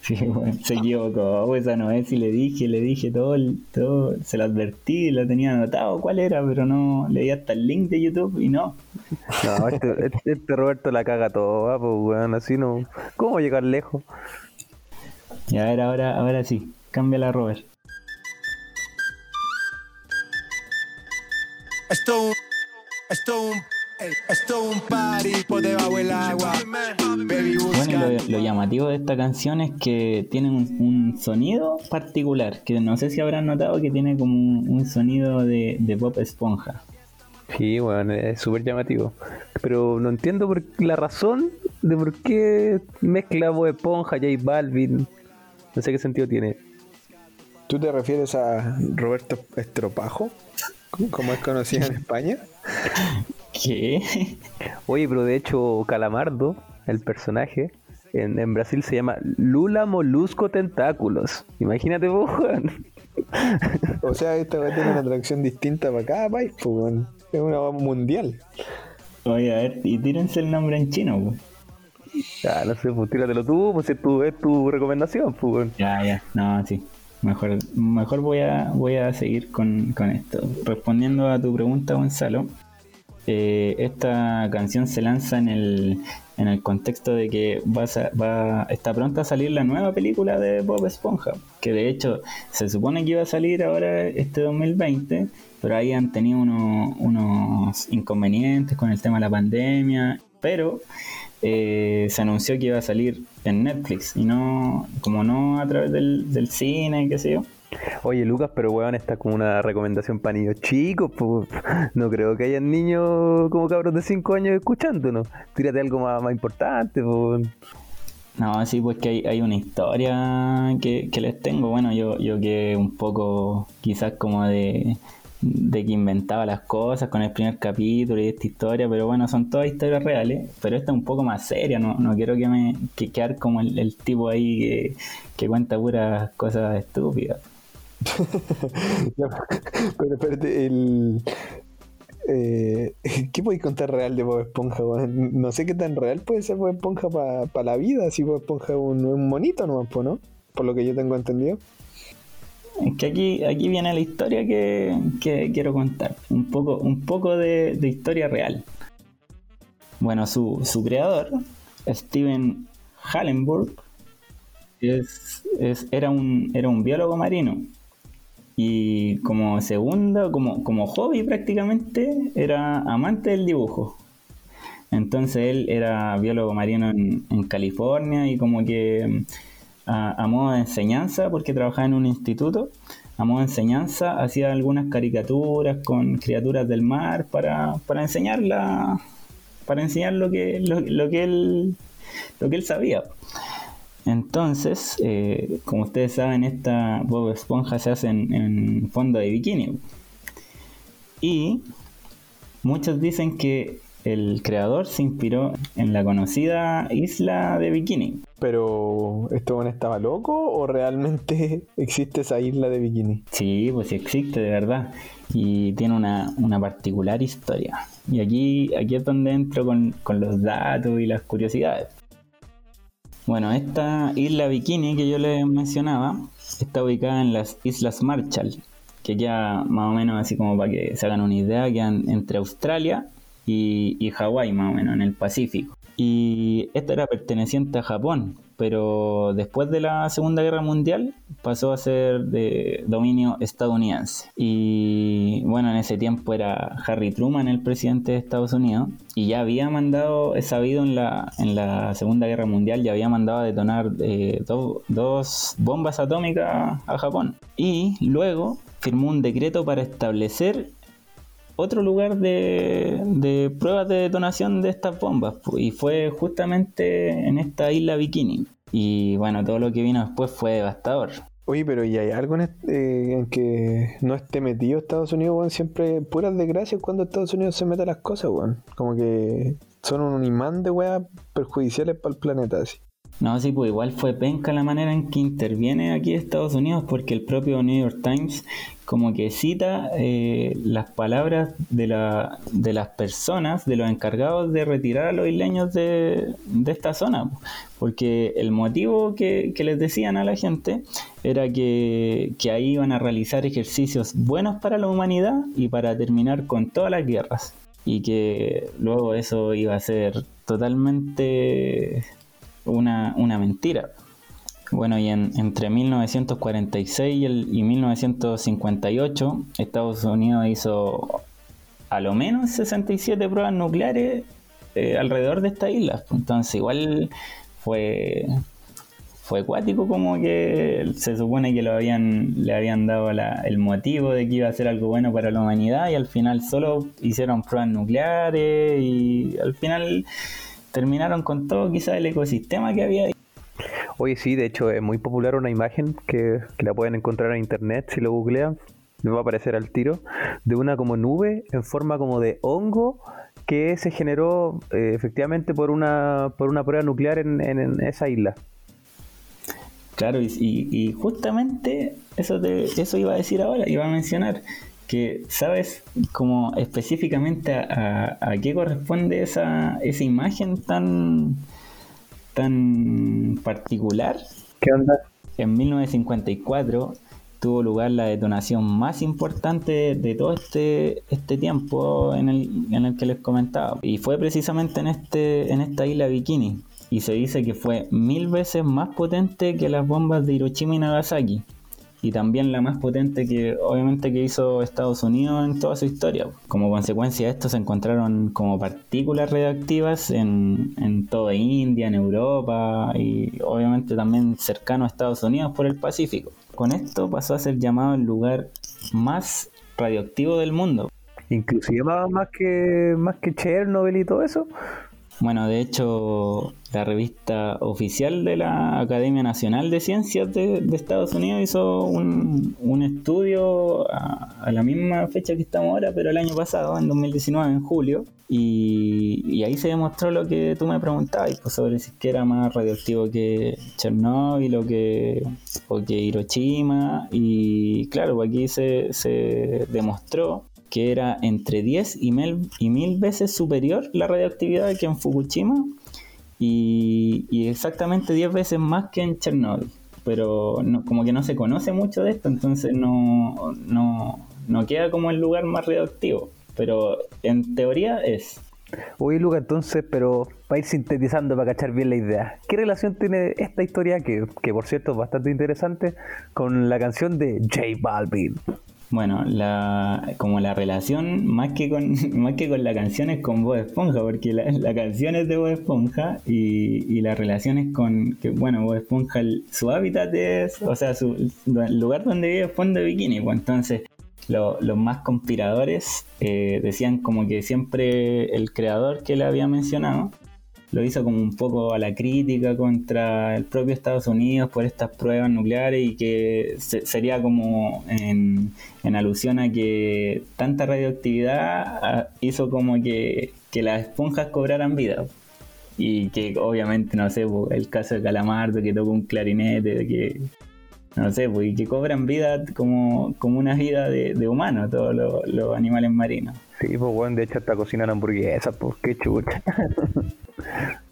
Sí, bueno, se equivocó, pues, esa no es, y le dije, le dije todo, todo, se lo advertí, lo tenía anotado cuál era, pero no, leí hasta el link de YouTube y no.
No, este, este, este Roberto la caga todo, pues weón, así no, ¿cómo llegar lejos?
Y a ver, ahora, ahora sí, cámbiala Robert. Esto, esto esto un party por debajo del agua. Bueno, lo, llamativo de esta canción es que tiene un, sonido particular, que no sé si habrán notado que tiene como un, sonido de, de pop esponja.
Sí, bueno, es súper llamativo. Pero no entiendo por la razón de por qué mezcla Bob Esponja, J Balvin. No sé qué sentido tiene.
¿Tú te refieres a Roberto Estropajo? Como es conocido en España.
¿Qué?
Oye, pero de hecho, Calamardo, el personaje, en, Brasil se llama Lula Molusco Tentáculos. Imagínate vos,
O sea, esta va a tener una atracción distinta para cada país, pues, Es una mundial.
Oye, a ver, y tírense el nombre en chino, pues.
Ya, no sé, pues tíratelo tú, pues es tu, es tu recomendación, pues.
Ya, ya, no, sí. Mejor, mejor voy a voy a seguir con, con esto. Respondiendo a tu pregunta, Gonzalo, eh, esta canción se lanza en el, en el contexto de que va, va está pronta a salir la nueva película de Bob Esponja, que de hecho se supone que iba a salir ahora este 2020, pero ahí han tenido unos inconvenientes con el tema de la pandemia, pero eh, se anunció que iba a salir en Netflix y no, como no a través del, cine, qué sé yo.
Oye, Lucas, pero weón, está como una recomendación para niños chicos. Pues, no creo que hayan niños como cabros de 5 años escuchándonos. Tírate algo más, importante. Pues.
No, sí, pues que hay, hay una historia que, les tengo. Bueno, yo, yo que un poco quizás como de, de que inventaba las cosas con el primer capítulo y esta historia, pero bueno, son todas historias reales, pero esta es un poco más seria, no, no quiero que me que quedar como el, el tipo ahí que, que cuenta puras cosas estúpidas.
pero espérate, el. Eh, ¿Qué podéis contar real de Bob Esponja? No sé qué tan real puede ser Bob Esponja para la vida. Si Bob Esponja es un, monito no ¿no? Por lo que yo tengo entendido.
Es que aquí, aquí viene la historia que, quiero contar. Un poco, un poco de, historia real. Bueno, su, su creador, Steven Hallenburg, es, era, un, era un biólogo marino y como segundo, como, como hobby prácticamente, era amante del dibujo. Entonces él era biólogo marino en, California y como que a, modo de enseñanza, porque trabajaba en un instituto, a modo de enseñanza hacía algunas caricaturas con criaturas del mar para, para enseñar para enseñar lo que, lo que él lo que él sabía. Entonces, eh, como ustedes saben, esta Bob Esponja se hace en, fondo de bikini. Y muchos dicen que el creador se inspiró en la conocida isla de Bikini.
Pero, ¿esto estaba loco o realmente existe esa isla de Bikini?
Sí, pues sí existe de verdad. Y tiene una, una particular historia. Y aquí, aquí es donde entro con, con los datos y las curiosidades. Bueno, esta isla Bikini que yo les mencionaba está ubicada en las Islas Marshall, que ya más o menos así como para que se hagan una idea, quedan entre Australia y, y Hawái más o menos en el Pacífico. Y esta era perteneciente a Japón, pero después de la Segunda Guerra Mundial pasó a ser de dominio estadounidense. Y bueno, en ese tiempo era Harry Truman el presidente de Estados Unidos y ya había mandado, he sabido en la, en la Segunda Guerra Mundial, ya había mandado a detonar eh, dos bombas atómicas a Japón. Y luego firmó un decreto para establecer otro lugar de, pruebas de detonación de estas bombas y fue justamente en esta isla Bikini. Y bueno, todo lo que vino después fue devastador.
Oye, pero ¿y hay algo en, eh, que no esté metido Estados Unidos, weón? Siempre puras desgracias cuando Estados Unidos se mete a las cosas, weón. Como que son un imán de weas perjudiciales para el planeta, así.
No, sí, pues igual fue penca la manera en que interviene aquí Estados Unidos, porque el propio New York Times como que cita eh, las palabras de, la, de las personas, de los encargados de retirar a los isleños de, esta zona, porque el motivo que, les decían a la gente era que, que ahí iban a realizar ejercicios buenos para la humanidad y para terminar con todas las guerras, y que luego eso iba a ser totalmente una, una mentira. Bueno, y en, entre 1946 y, el, y 1958, Estados Unidos hizo a lo menos 67 pruebas nucleares eh, alrededor de esta isla. Entonces, igual fue fue acuático como que se supone que lo habían le habían dado el motivo de que iba a ser algo bueno para la humanidad y al final solo hicieron pruebas nucleares y al final terminaron con todo quizás el ecosistema que había.
Oye, sí, de hecho es muy popular una imagen que, la pueden encontrar en internet si lo googlean, me va a aparecer al tiro, de una como nube en forma como de hongo que se generó eh, efectivamente por una, por una prueba nuclear en, en, esa isla.
Claro, y, justamente eso, eso iba a decir ahora, iba a mencionar que sabes como específicamente a, qué corresponde esa, esa imagen tan, tan particular.
¿Qué onda?
En 1954 tuvo lugar la detonación más importante de todo este, este tiempo en el, en el que les comentaba. Y fue precisamente en, este, en esta isla Bikini. Y se dice que fue mil veces más potente que las bombas de Hiroshima y Nagasaki y también la más potente que obviamente que hizo Estados Unidos en toda su historia. Como consecuencia de esto se encontraron como partículas reactivas en, en toda India, en Europa y obviamente también cercano a Estados Unidos por el Pacífico. Con esto pasó a ser llamado el lugar más radioactivo del mundo.
Inclusive más que más que Chernobyl y todo eso.
Bueno, de hecho, la revista oficial de la Academia Nacional de Ciencias de, Estados Unidos hizo un, estudio a, la misma fecha que estamos ahora, pero el año pasado, en 2019, en julio, y, ahí se demostró lo que tú me preguntabas, pues, sobre si era más radioactivo que Chernobyl o que, o que Hiroshima, y claro, pues aquí se, se demostró que era entre 10 y mil, y mil veces superior la radioactividad que en Fukushima y, exactamente 10 veces más que en Chernobyl. Pero como que no se conoce mucho de esto, entonces no, no, no queda como el lugar más radioactivo. Pero en teoría es.
Oye, Luca, entonces, pero para ir sintetizando, para cachar bien la idea, ¿qué relación tiene esta historia, que, que por cierto es bastante interesante, con la canción de J Balvin?
Bueno, la, como la relación más que con más que con la canción es con Bob Esponja, porque la, canción es de Bob Esponja y, y la relación es con que, bueno, Bob Esponja, su hábitat es, o sea, su, el lugar donde vive es fondo de bikini, pues entonces los más conspiradores eh, decían como que siempre el creador que le había mencionado lo hizo como un poco a la crítica contra el propio Estados Unidos por estas pruebas nucleares y que sería como en, alusión a que tanta radioactividad ah, hizo como que que las esponjas cobraran vida. Y que obviamente, no sé, po, el caso de Calamardo que toca un clarinete, que no sé, pues, y que cobran vida como, como una vida de, de humano, todos los, los animales marinos.
Sí, pues bueno, de hecho hasta cocinan hamburguesas, pues qué chucha.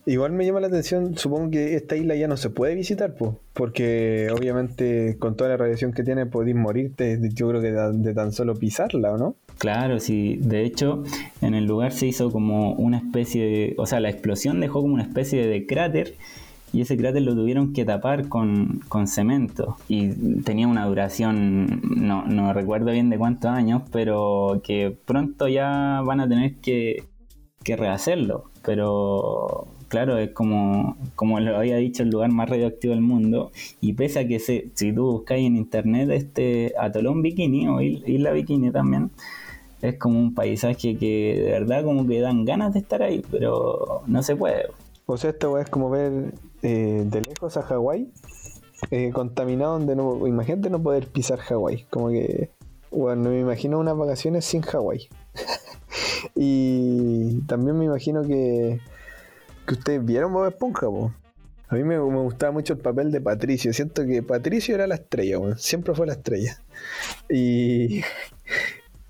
Igual me llama la atención, supongo que esta isla ya no se puede visitar, pues, porque obviamente con toda la radiación que tiene podéis morirte, yo creo que de, de tan solo pisarla, ¿o no?
Claro, sí. De hecho, en el lugar se hizo como una especie de... O sea, la explosión dejó como una especie de cráter y ese cráter lo tuvieron que tapar con, con cemento. Y tenía una duración, no, no recuerdo bien de cuántos años, pero que pronto ya van a tener que, que rehacerlo. Pero claro, es como, como lo había dicho, el lugar más radioactivo del mundo. Y pese a que se, si tú buscáis en internet este atolón bikini o isla bikini también, es como un paisaje que de verdad como que dan ganas de estar ahí, pero no se puede.
O sea, weá es como ver eh, de lejos a Hawái, eh, contaminado donde no, imagínate no poder pisar Hawái, como que, bueno, no me imagino unas vacaciones sin Hawái. y también me imagino que, que ustedes vieron Bob Esponja, po. A mí me, me gustaba mucho el papel de Patricio. Siento que Patricio era la estrella, weón. Siempre fue la estrella. Y,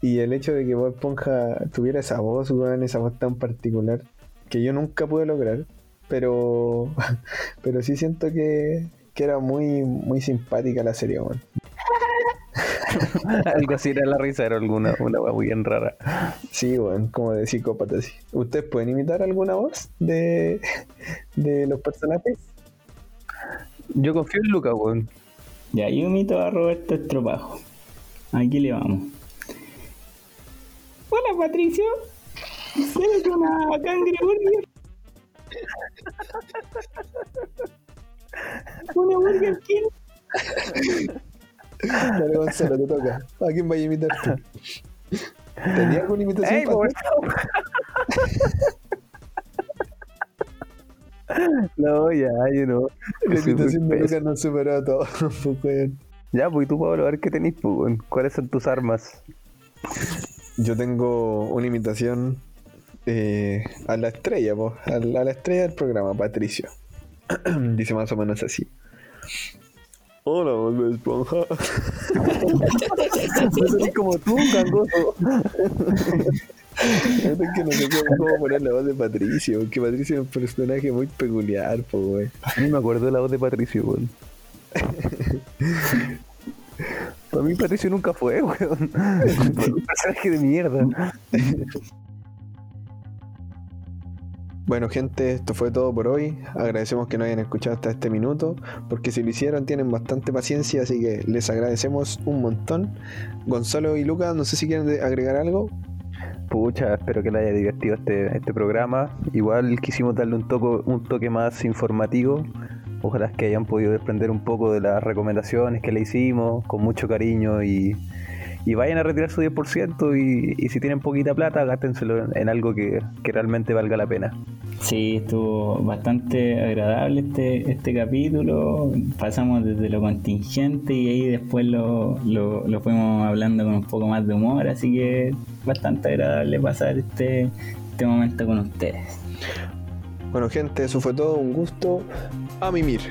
y el hecho de que Bob Esponja tuviera esa voz, weón, esa voz tan particular, que yo nunca pude lograr, pero, pero sí siento que, que era muy, muy simpática la serie, weón.
Algo así era la risa, era alguna una muy bien rara.
Sí, weón, como de psicópata, sí. ¿Ustedes pueden imitar alguna voz de, de los personajes?
Yo confío en Luca, weón.
Ya, yo imito a Roberto Estropajo. Aquí le vamos. Hola Patricio, ¿eres una cangreburger? ¿Una Burger King?
Dale, Gonzalo, te toca. ¿A quién vaya a imitar tú? ¿Tenía alguna imitación?
¡Ey? No, ya, yo no.
La imitación de. Lucas nos superó a todos, pues.
Ya, pues y tú, Pablo, a ver qué tenés, pues. ¿Cuáles son tus armas?
Yo tengo una imitación eh, a la estrella, la, a la estrella del programa, Patricio. Dice más o menos así. Hola, Bob Esponja.
Soy como tú, gangoso.
Es que no sé cómo, poner la voz de Patricio, porque Patricio es un personaje muy peculiar, po, wey.
Ni me acuerdo de la voz de Patricio. Para mí Patricio nunca fue, weón. Un personaje de mierda.
Bueno, gente, esto fue todo por hoy. Agradecemos que nos hayan escuchado hasta este minuto, porque si lo hicieron tienen bastante paciencia, así que les agradecemos un montón. Gonzalo y Lucas, no sé si quieren agregar algo.
Pucha, espero que le haya divertido este, este programa. Igual quisimos darle un, toco, un toque más informativo. Ojalá que hayan podido desprender un poco de las recomendaciones que le hicimos con mucho cariño y, y vayan a retirar su 10% y, y si tienen poquita plata, gástenselo en, en algo que, que realmente valga la pena.
Sí, estuvo bastante agradable este, este capítulo. Pasamos desde lo contingente y ahí después lo, lo, lo fuimos hablando con un poco más de humor, así que bastante agradable pasar este, este momento con ustedes.
Bueno, gente, eso fue todo. Un gusto. A mimir.